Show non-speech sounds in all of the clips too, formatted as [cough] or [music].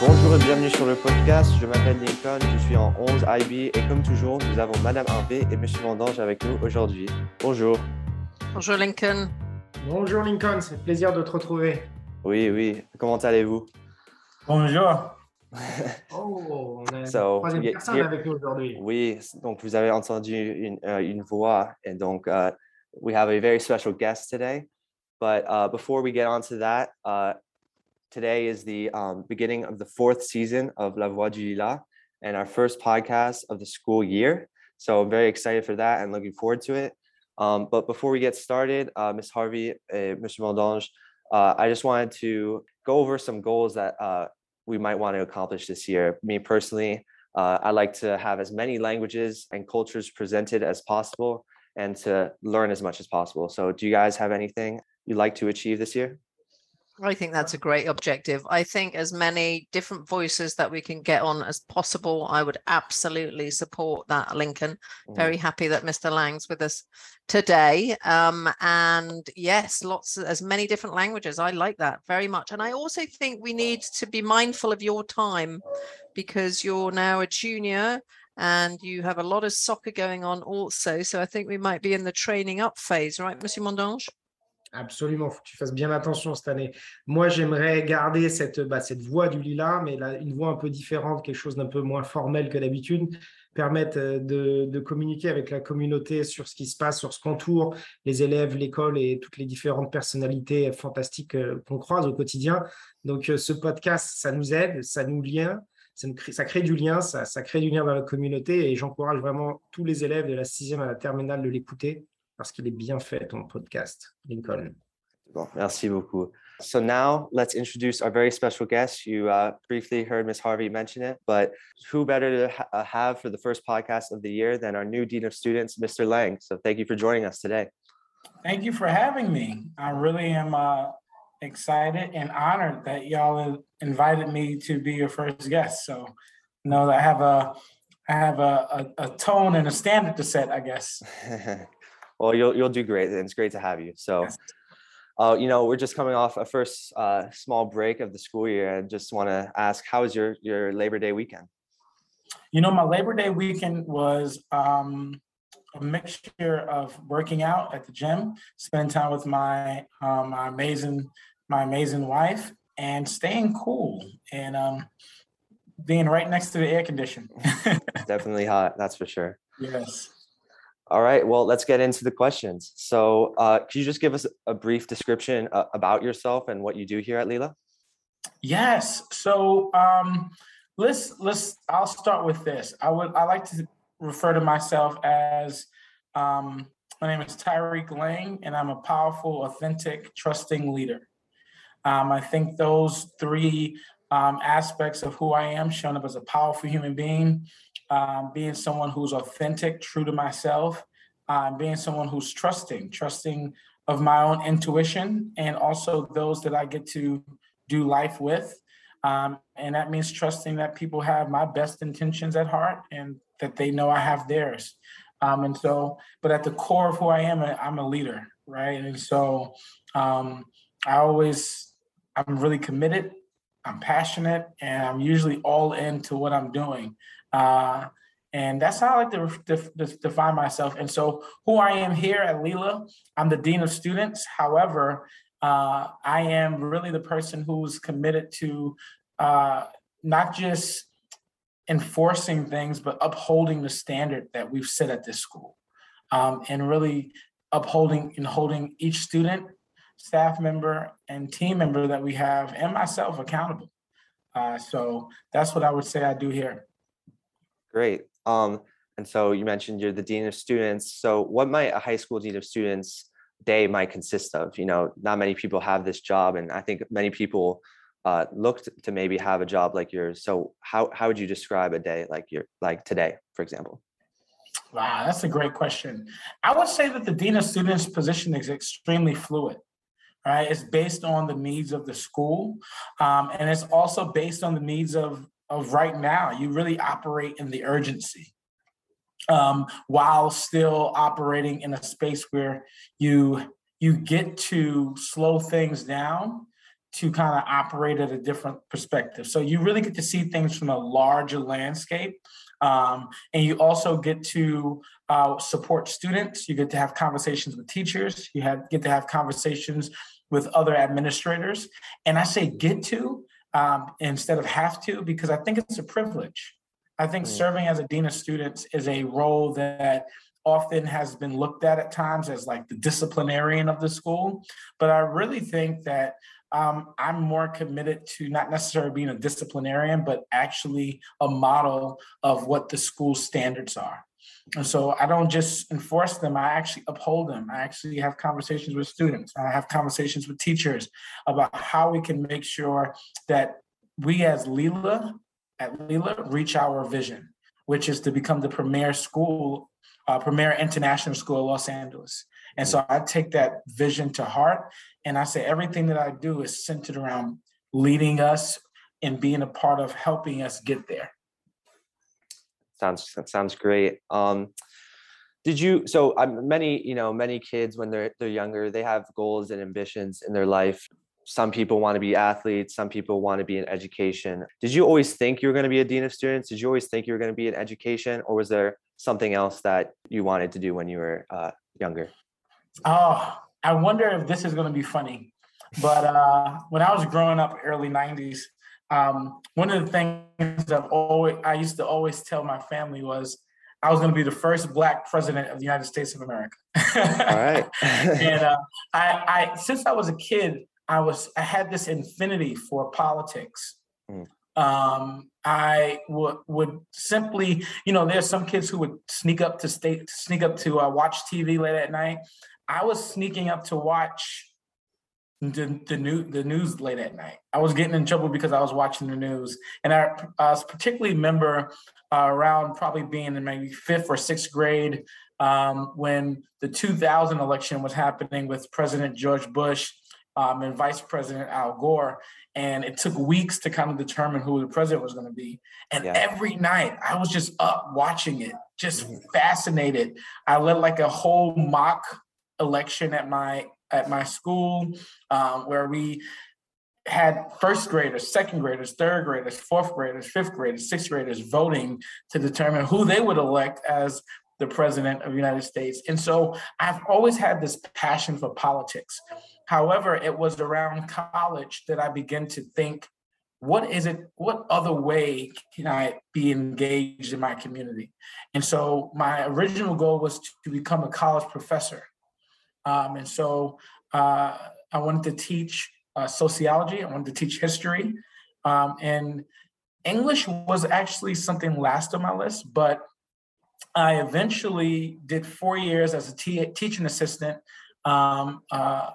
Bonjour et bienvenue sur le podcast. Je m'appelle Lincoln, je suis en 11 IB et comme toujours, nous avons Madame Harvey et Monsieur Vendange avec nous aujourd'hui. Bonjour. Bonjour Lincoln. Bonjour Lincoln, c'est un plaisir de te retrouver. Oui, oui. Comment allez-vous? Bonjour. [laughs] Oh, on a une So, troisième yeah, personne avec nous aujourd'hui. Oui, donc vous avez entendu une, euh, une voix et donc uh, we have a very special guest today. But uh, before we get on to that, uh, today is the um, beginning of the fourth season of La Voix du Lilas and our first podcast of the school year. So I'm very excited for that and looking forward to it. Um, but before we get started, uh, Ms. Harvey, uh, Mr. Mondange, uh, I just wanted to go over some goals that uh, we might want to accomplish this year. Me personally, uh, I like to have as many languages and cultures presented as possible and to learn as much as possible. So, do you guys have anything you'd like to achieve this year? I think that's a great objective. I think as many different voices that we can get on as possible, I would absolutely support that, Lincoln. Mhm. Very happy that Mr. Lang's with us today. Um, and yes, lots as many different languages. I like that very much. And I also think we need to be mindful of your time because you're now a junior and you have a lot of soccer going on also. So I think we might be in the training up phase, right, Monsieur Mondange? Absolument, faut que tu fasses bien attention cette année. Moi, j'aimerais garder cette, bah, voix du lilas, mais une voix un peu différente, quelque chose d'un peu moins formel que d'habitude, permettre euh, de, communiquer avec la communauté sur ce qui se passe, sur ce qu'entoure les élèves, l'école et toutes les différentes personnalités fantastiques euh, qu'on croise au quotidien. Donc, euh, ce podcast, ça nous aide, ça nous lien, ça, crée, du lien, ça, ça crée du lien dans la communauté et j'encourage vraiment tous les élèves de la sixième à la terminale de l'écouter parce qu'il est bien fait, ton podcast, Lincoln. Well, merci beaucoup. So now let's introduce our very special guest. You uh, briefly heard Ms. Harvey mention it, but who better to ha- uh, have for the first podcast of the year than our new Dean of Students, Mr. Lang. So thank you for joining us today. Thank you for having me. I really am uh, excited and honored that y'all invited me to be your first guest. So, you know, I have a I have a, a, a tone and a standard to set, I guess. [laughs] well, you'll you'll do great, and it's great to have you. So, Yes. uh, you know, we're just coming off a first uh, small break of the school year, and just want to ask, how was your your Labor Day weekend? You know, my Labor Day weekend was um, a mixture of working out at the gym, spending time with my um, my amazing my amazing wife, and staying cool and um, being right next to the air condition. [laughs] Definitely hot, that's for sure. yes. All right, well, let's get into the questions. So, uh, could you just give us a brief description uh, about yourself and what you do here at Lila? Yes. So um, let's let's. I'll start with this. I would. I like to refer to myself as. Um, my name is Tyreek Lang, and I'm a powerful, authentic, trusting leader. Um, I think those three um, aspects of who I am, showing up as a powerful human being, um, being someone who's authentic, true to myself, um, being someone who's trusting, trusting of my own intuition, and also those that I get to do life with. Um, and that means trusting that people have my best intentions at heart and that they know I have theirs. Um, and so, but at the core of who I am, I'm a leader, right? And so um, I always, I'm really committed, I'm passionate, and I'm usually all into what I'm doing. Uh, and that's how I like to def- def- define myself. And so, who I am here at Lila, I'm the Dean of Students. However, uh, I am really the person who's committed to uh, not just enforcing things, but upholding the standard that we've set at this school, um, and really upholding and holding each student, staff member, and team member that we have, and myself accountable. Uh, so that's what I would say I do here. Great. Um, and so you mentioned you're the dean of students. So, what might a high school dean of students day might consist of? You know, not many people have this job, and I think many people uh, look to maybe have a job like yours. So, how how would you describe a day like your like today, for example? Wow, that's a great question. I would say that the dean of students position is extremely fluid. Right, it's based on the needs of the school, um, and it's also based on the needs of of right now. You really operate in the urgency, um, while still operating in a space where you you get to slow things down to kind of operate at a different perspective. So you really get to see things from a larger landscape. Um, and you also get to uh, support students. You get to have conversations with teachers. You have, get to have conversations with other administrators. And I say get to um, instead of have to because I think it's a privilege. I think Mm. serving as a dean of students is a role that often has been looked at at times as like the disciplinarian of the school. But I really think that um, I'm more committed to not necessarily being a disciplinarian, but actually a model of what the school standards are. And so I don't just enforce them, I actually uphold them. I actually have conversations with students. I have conversations with teachers about how we can make sure that we as Leela, at Leela, reach our vision, which is to become the premier school, uh, premier international school of Los Angeles. And so I take that vision to heart. And I say everything that I do is centered around leading us and being a part of helping us get there. Sounds sounds great. Um, did you so um, many you know many kids when they're they're younger they have goals and ambitions in their life. Some people want to be athletes. Some people want to be in education. Did you always think you were going to be a dean of students? Did you always think you were going to be in education, or was there something else that you wanted to do when you were uh, younger? Oh, I wonder if this is going to be funny. But uh, when I was growing up, early '90s, um, one of the things I've always I used to always tell my family was I was going to be the first Black president of the United States of America. All right. [laughs] and uh, I, I, since I was a kid, I was I had this infinity for politics. Mm. Um, I would would simply, you know, there's some kids who would sneak up to state, sneak up to uh, watch TV late at night. I was sneaking up to watch the the new the news late at night. I was getting in trouble because I was watching the news, and I, I particularly remember uh, around probably being in maybe fifth or sixth grade um, when the 2000 election was happening with President George Bush um, and Vice President Al Gore, and it took weeks to kind of determine who the president was going to be. And Yeah. every night I was just up watching it, just fascinated. I led like a whole mock election at my at my school um, where we had first graders, second graders, third graders, fourth graders, fifth graders, sixth graders voting to determine who they would elect as the president of the United States. And so I've always had this passion for politics. However, it was around college that I began to think, what is it, what other way can I be engaged in my community? And so my original goal was to become a college professor. Um, and so uh, I wanted to teach uh, sociology, I wanted to teach history. Um, and English was actually something last on my list, but I eventually did four years as a teaching assistant um, uh,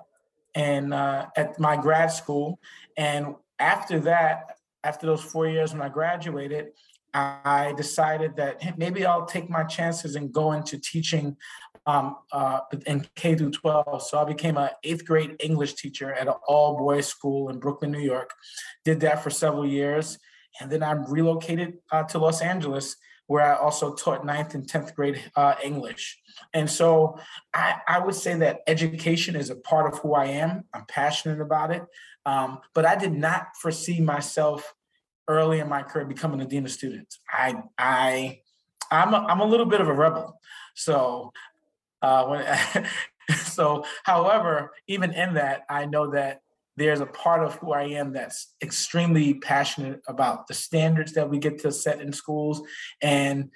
and uh, at my grad school. And after that, after those four years when I graduated, I decided that maybe I'll take my chances and go into teaching um, uh, in K through 12. So I became an eighth grade English teacher at an all boys school in Brooklyn, New York. Did that for several years. And then I relocated uh, to Los Angeles, where I also taught ninth and 10th grade uh, English. And so I, I would say that education is a part of who I am. I'm passionate about it. Um, but I did not foresee myself early in my career becoming a dean of students. I, I, I'm a, I'm a little bit of a rebel. So uh, when, [laughs] so, however, even in that, I know that there's a part of who I am that's extremely passionate about the standards that we get to set in schools, and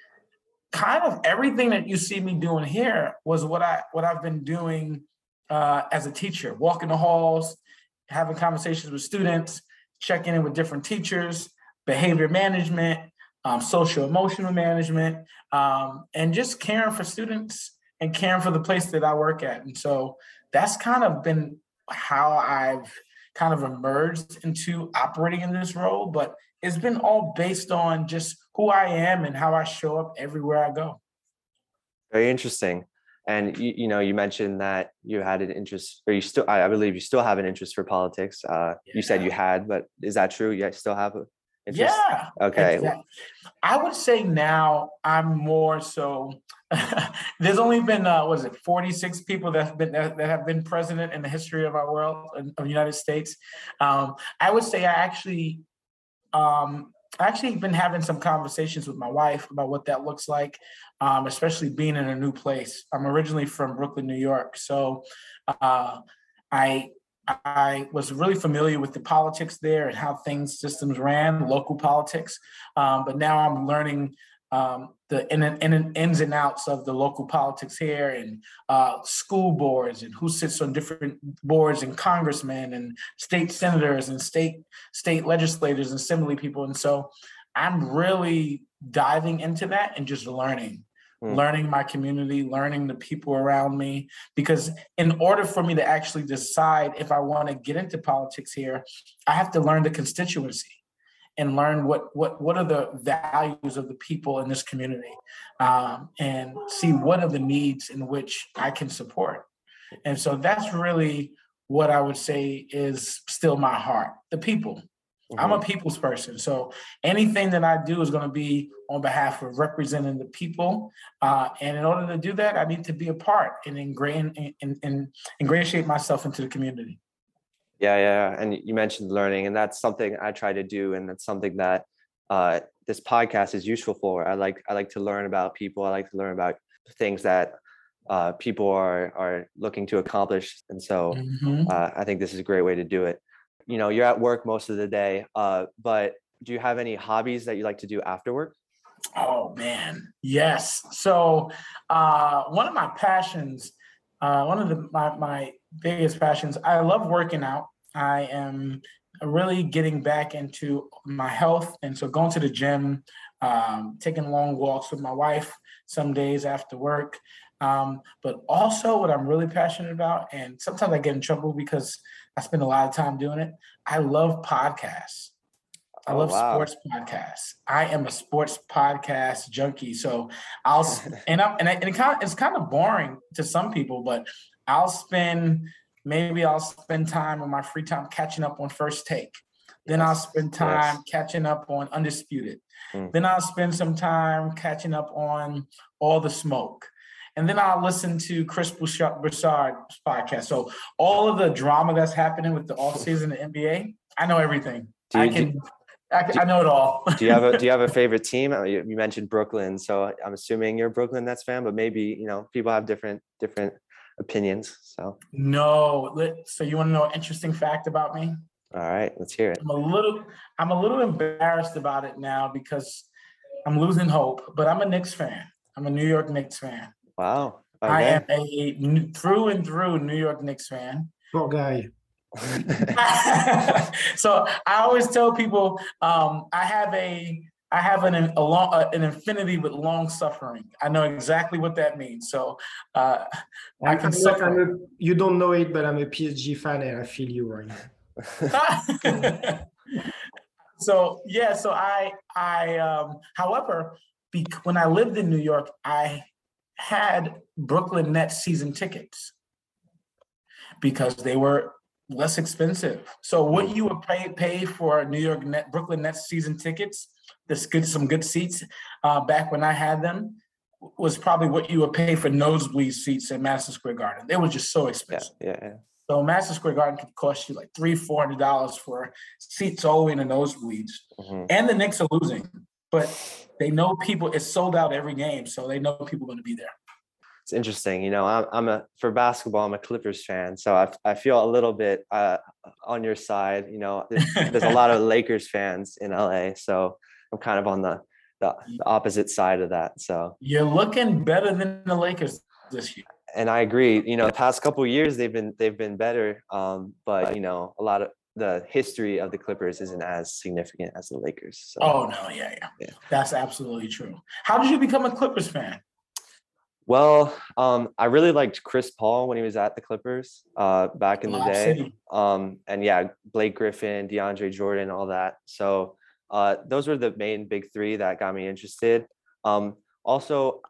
kind of everything that you see me doing here was what I what I've been doing uh, as a teacher, walking the halls, having conversations with students, checking in with different teachers, behavior management, um, social emotional management, um, and just caring for students and caring for the place that I work at. And so that's kind of been how I've kind of emerged into operating in this role, but it's been all based on just who I am and how I show up everywhere I go. Very interesting. And you, you know, you mentioned that you had an interest, or you still, I I believe you still have an interest for politics. Uh, You said you had, but is that true? You still have? a- Yeah. Okay. exact- I would say now I'm more so. [laughs] there's only been uh, what is it, 46 people that have been that, that have been president in the history of our world of the United States. Um, I would say I actually, um, I actually been having some conversations with my wife about what that looks like, um, especially being in a new place. I'm originally from Brooklyn, New York, so uh, I I was really familiar with the politics there and how things systems ran, local politics. Um, but now I'm learning um, the in, in, ins and outs of the local politics here and uh, school boards and who sits on different boards and congressmen and state senators and state state legislators and assembly people. And so I'm really diving into that and just learning. Hmm. Learning my community, learning the people around me, because in order for me to actually decide if I want to get into politics here, I have to learn the constituency and learn what what what are the values of the people in this community um, and see what are the needs in which I can support. And so that's really what I would say is still my heart, the people. I'm a Mhm. people's person. So anything that I do is going to be on behalf of representing the people. Uh, and in order to do that, I need to be a part and ingrain and, and ingratiate myself into the community. Yeah, yeah, and you mentioned learning, and that's something I try to do, and that's something that uh, this podcast is useful for. I like I like to learn about people. I like to learn about things that uh, people are are looking to accomplish, and so Mhm. uh, I think this is a great way to do it. You know, you're at work most of the day, uh, but do you have any hobbies that you like to do after work? Oh man, yes. So uh, one of my passions, uh, one of the my, my biggest passions, I love working out. I am really getting back into my health, and so going to the gym, um, taking long walks with my wife some days after work. Um, but also, what I'm really passionate about, and sometimes I get in trouble because I spend a lot of time doing it. I love podcasts. I Oh, love wow. sports podcasts. I am a sports podcast junkie. So I'll [laughs] and I'm and, I, and it kind of, it's kind of boring to some people, but I'll spend maybe I'll spend time on my free time catching up on First Take. Then I'll Yes, spend yes. time catching up on Undisputed. Mm. Then I'll spend some time catching up on All the Smoke. And then I'll listen to Chris Broussard's podcast. So all of the drama that's happening with the off season of NBA, I know everything. I you, do, can, I, can- I know it all. do you have a do you [laughs] have a favorite team? Uh, You, you mentioned Brooklyn, so I'm assuming you're a Brooklyn Nets fan, but maybe you know people have different different opinions. So no, so you want to know an interesting fact about me? all right, let's hear it. I'm a little, I'm a little embarrassed about it now because I'm losing hope. But I'm a Knicks fan. I'm a New York Knicks fan. Wow. I am a n- through and through New York Knicks fan. Poor guy. [laughs] so I always tell people um, I have a I have an a long, uh, an infinity with long suffering. I know exactly what that means. So uh, I I'm, can I'm, suffer. I'm a, you don't know it, but I'm a PSG fan and I feel you right now. [laughs] so yeah, so I I um however, bec- when I lived in New York, I had Brooklyn Nets season tickets because they were less expensive. So what you would pay pay for New York Net Brooklyn Nets season tickets, this good some good seats uh, back when I had them was probably what you would pay for nosebleed seats at Madison Square Garden. They were just so expensive. yeah, yeah. So Madison Square Garden could cost you like three, four hundred dollars for seats way in the nosebleeds. Mhm. And the Knicks are losing, but they know people. It's sold out every game, so they know people are going to be there. It's interesting. You know, I'm, I'm a for basketball. I'm a Clippers fan, so I, I feel a little bit uh, on your side. You know, there's, there's a lot of [laughs] Lakers fans in LA, so I'm kind of on the, the the opposite side of that. So, You're looking better than the Lakers this year. and I agree. You know, the past couple of years they've been they've been better, um, but you know, a lot of the history of the Clippers isn't as significant as the Lakers. So. Oh no, yeah, yeah, Yeah. that's absolutely true. How did you become a Clippers fan? Well, um, I really liked Chris Paul when he was at the Clippers uh, back in the day. Um, and yeah, Blake Griffin, DeAndre Jordan, all that. So uh, those were the main big three that got me interested. Um, also,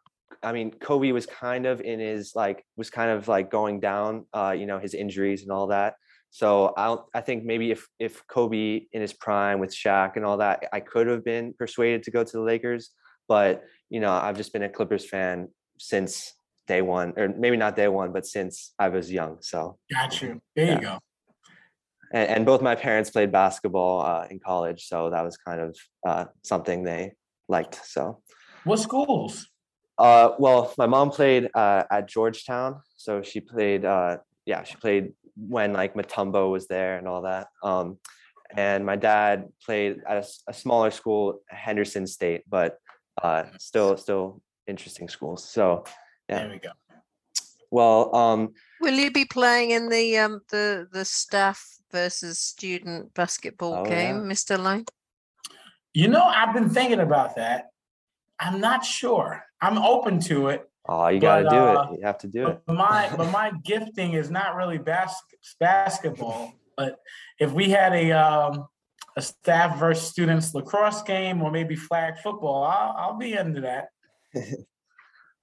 I mean, Kobe was kind of in his like was kind of like going down, uh, you know, his injuries and all that. So I I think maybe if if Kobe in his prime with Shaq and all that, I could have been persuaded to go to the Lakers. But you know, I've just been a Clippers fan since day one, or maybe not day one, but since I was young. So Got you. There Yeah. you go. and, and both my parents played basketball uh, in college, so that was kind of uh, something they liked. So, What schools? uh, well, my mom played uh, at Georgetown, so she played. Uh, yeah, she played when like Mutombo was there and all that. Um, and my dad played at a smaller school, Henderson State, but uh, still, still interesting schools. So, Yeah. There we go. well, um, Will you be playing in the um the the staff versus student basketball Oh, game, yeah. Mr. Lang? You know, I've been thinking about that. I'm not sure. I'm open to it. Oh, you got to do uh, it. You have to do it. My but my gifting is not really bas- basketball. But if we had a um, a staff versus students lacrosse game or maybe flag football, I'll, I'll be into that. [laughs]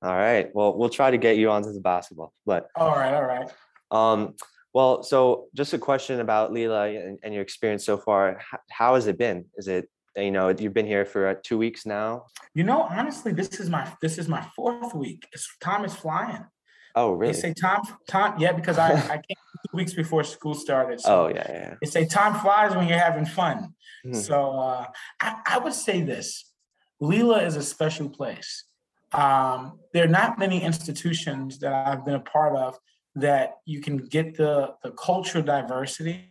All right. Well, we'll try to get you onto the basketball, but All right, all right. Um, well, so just a question about Leela and, and your experience so far. H- how has it been? Is it, you know, you've been here for uh, two weeks now? You know, honestly, this is my this is my fourth week. It's time is flying. Oh, really They say time time yeah because I I [laughs] came two weeks before school started. So Oh, yeah, yeah. they say time flies when you're having fun. Mhm. So uh, I, I would say this: Leela is a special place. Um, there are not many institutions that I've been a part of that you can get the the cultural diversity,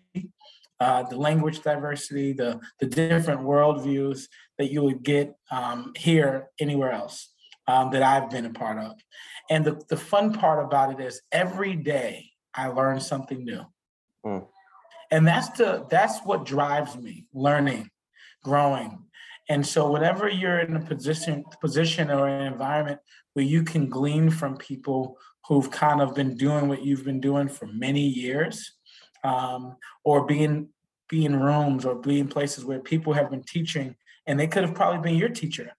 uh, the language diversity, the the different worldviews that you would get um, here anywhere else um, that I've been a part of. And the, the fun part about it is every day I learn something new. Mm. And that's the that's what drives me, learning, growing. And so whenever you're in a position position or an environment where you can glean from people who've kind of been doing what you've been doing for many years, um, or being be in rooms or be in places where people have been teaching and they could have probably been your teacher,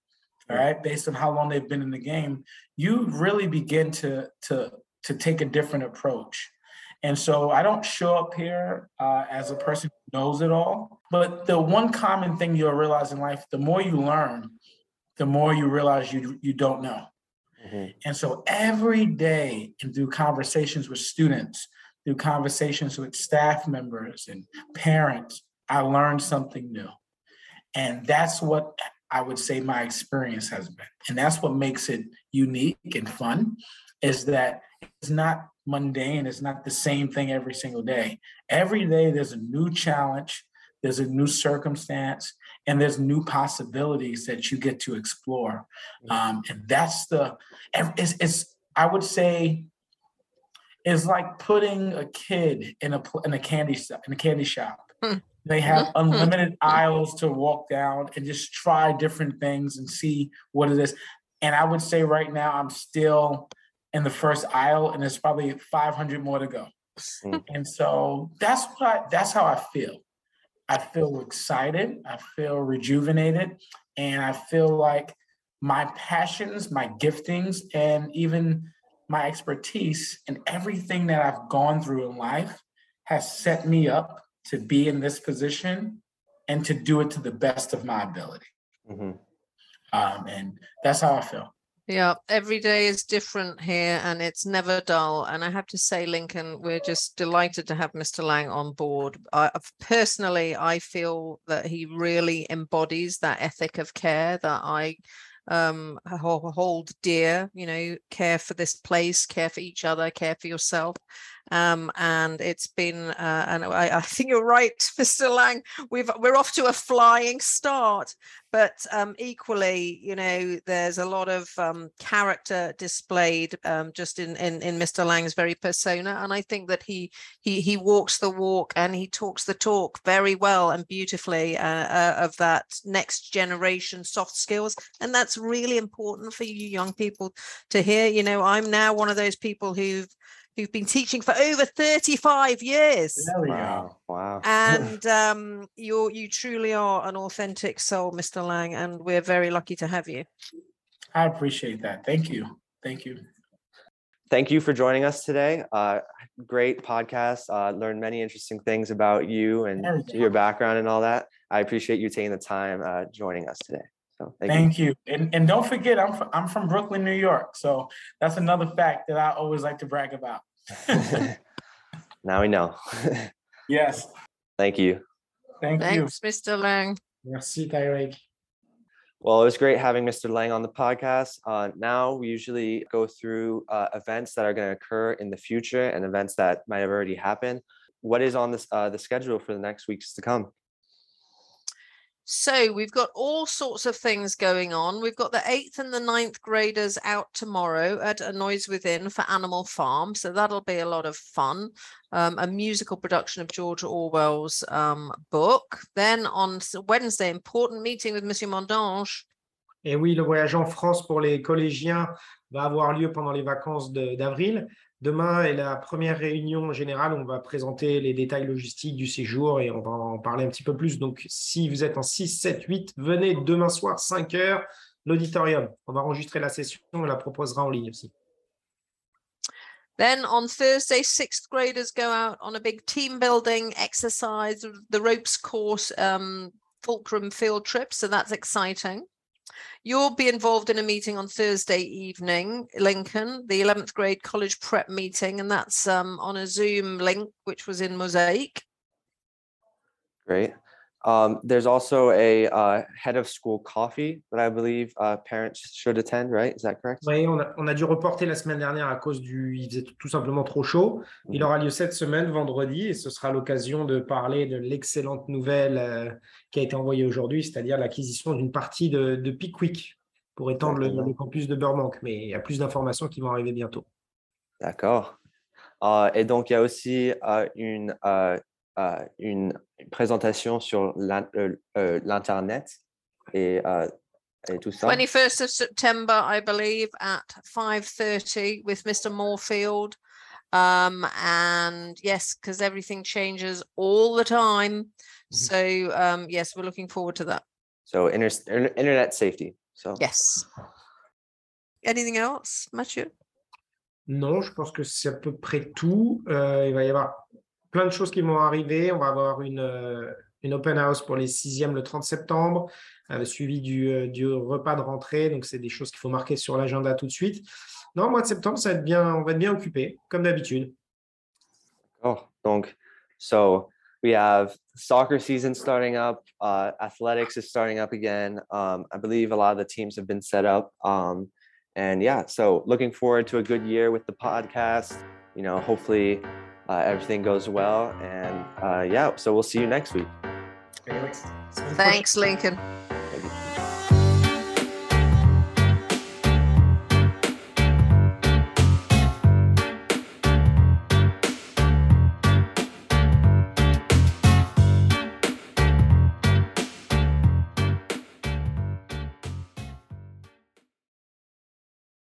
all right, based on how long they've been in the game, you really begin to to to take a different approach. And so I don't show up here uh, as a person who knows it all. But the one common thing you'll realize in life, the more you learn, the more you realize you you don't know. Mhm. And so every day, and through conversations with students, through conversations with staff members and parents, I learned something new. And that's what I would say my experience has been. And that's what makes it unique and fun is that it's not mundane, it's not the same thing every single day. Every day there's a new challenge, there's a new circumstance, and there's new possibilities that you get to explore. Um, and that's the it's, it's I would say is like putting a kid in a in a candy shop in a candy shop. Hmm. They have unlimited aisles to walk down and just try different things and see what it is. And I would say right now I'm still in the first aisle, and there's probably 500 more to go. Hmm. And so that's what I, that's how I feel. I feel excited. I feel rejuvenated, and I feel like my passions, my giftings, and even my expertise and everything that I've gone through in life has set me up to be in this position and to do it to the best of my ability. Mhm. Um, and that's how I feel. Yeah, every day is different here and it's never dull. And I have to say, Lincoln, we're just delighted to have Mr. Lang on board. I, personally, I feel that he really embodies that ethic of care that I um hold dear you know care for this place care for each other care for yourself. Um and it's been uh, and I, I think you're right [laughs] mr lang we've we're off to a flying start but um, equally, you know, there's a lot of um, character displayed um, just in, in in Mr. Lang's very persona, and I think that he he he walks the walk and he talks the talk very well and beautifully uh, uh, of that next generation soft skills, and that's really important for you young people to hear. You know, I'm now one of those people who've who've been teaching for over 35 years There we go. Wow. Wow. and um, you you truly are an authentic soul, Mr. Lang, and we're very lucky to have you. I appreciate that. Thank you. Thank you. thank you for joining us today. Uh, great podcast. Uh, learned many interesting things about you and Everything. your background and all that. I appreciate you taking the time uh, joining us today. So thank, you. Thank you. And, and don't forget, I'm, fr- I'm from Brooklyn, New York. So that's another fact that I always like to brag about. [laughs] now we know. [laughs] Yes, thank you. thank you. Thanks, Mr. Lang. Merci, Tyreek. Well, it was great having Mr. Lang on the podcast. Uh, now we usually go through uh, events that are going to occur in the future and events that might have already happened. What is on this uh, the schedule for the next weeks to come? So we've got all sorts of things going on. We've got the eighth and the ninth graders out tomorrow at A Noise Within for Animal Farm. So that'll be a lot of fun. Um, a musical production of George Orwell's um, book. Then on Wednesday, important meeting with Monsieur Mondange. Et oui, le voyage en France pour les collégiens va avoir lieu pendant les vacances d'avril. Demain est la première réunion générale. On va présenter les détails logistiques du séjour et on va en parler un petit peu plus. Donc, si vous êtes en 6, 7, 8, venez demain soir, 5 heures, l'auditorium. On va enregistrer la session et la proposera en ligne aussi. Then on Thursday, sixth graders go out on a big team building exercise, the ropes course, um, Fulcrum field trip. So that's exciting. You'll be involved in a meeting on Thursday evening, Lincoln, the 11th grade college prep meeting, and that's um, on a Zoom link, which was in Mosaic. Great. Um, there's also a uh, head of school coffee that I believe uh, parents should attend, right? Is that correct? Oui, on a, on a dû reporter la semaine dernière à cause du. Il faisait tout simplement trop chaud. Il aura lieu cette semaine, vendredi, et ce sera l'occasion de parler de l'excellente nouvelle euh, qui a été envoyée aujourd'hui, c'est-à-dire l'acquisition d'une partie de, de Pickwick pour étendre le campus de Burbank. Mais il y a plus d'informations qui vont arriver bientôt. D'accord. Euh, et donc, il y a aussi euh, une, euh, une présentation sur l'in- euh, euh, l'Internet et, euh, et tout ça. 21st of September, I believe, at 5:30 with Mr. Moorfield. Um, and yes, because everything changes all the time. So um, yes, we're looking forward to that. So, inter- inter- internet safety. So, Yes. Anything else, Mathieu? Non, je pense que c'est à peu près tout. Euh, il va y avoir plein de choses qui vont arriver. On va avoir une, euh, une open house pour les sixièmes le 30 septembre, euh, suivi du, euh, du repas de rentrée. Donc, c'est des choses qu'il faut marquer sur l'agenda tout de suite. Non, au mois de septembre, ça va être bien, on va être bien occupé, comme d'habitude. oh, donc, so we have soccer season starting up. Uh, athletics is starting up again. Um, I believe a lot of the teams have been set up. Um, and yeah, so looking forward to a good year with the podcast. You know, hopefully uh, everything goes well. And uh, yeah, so we'll see you next week. Semaine prochaine. Thanks, Lincoln.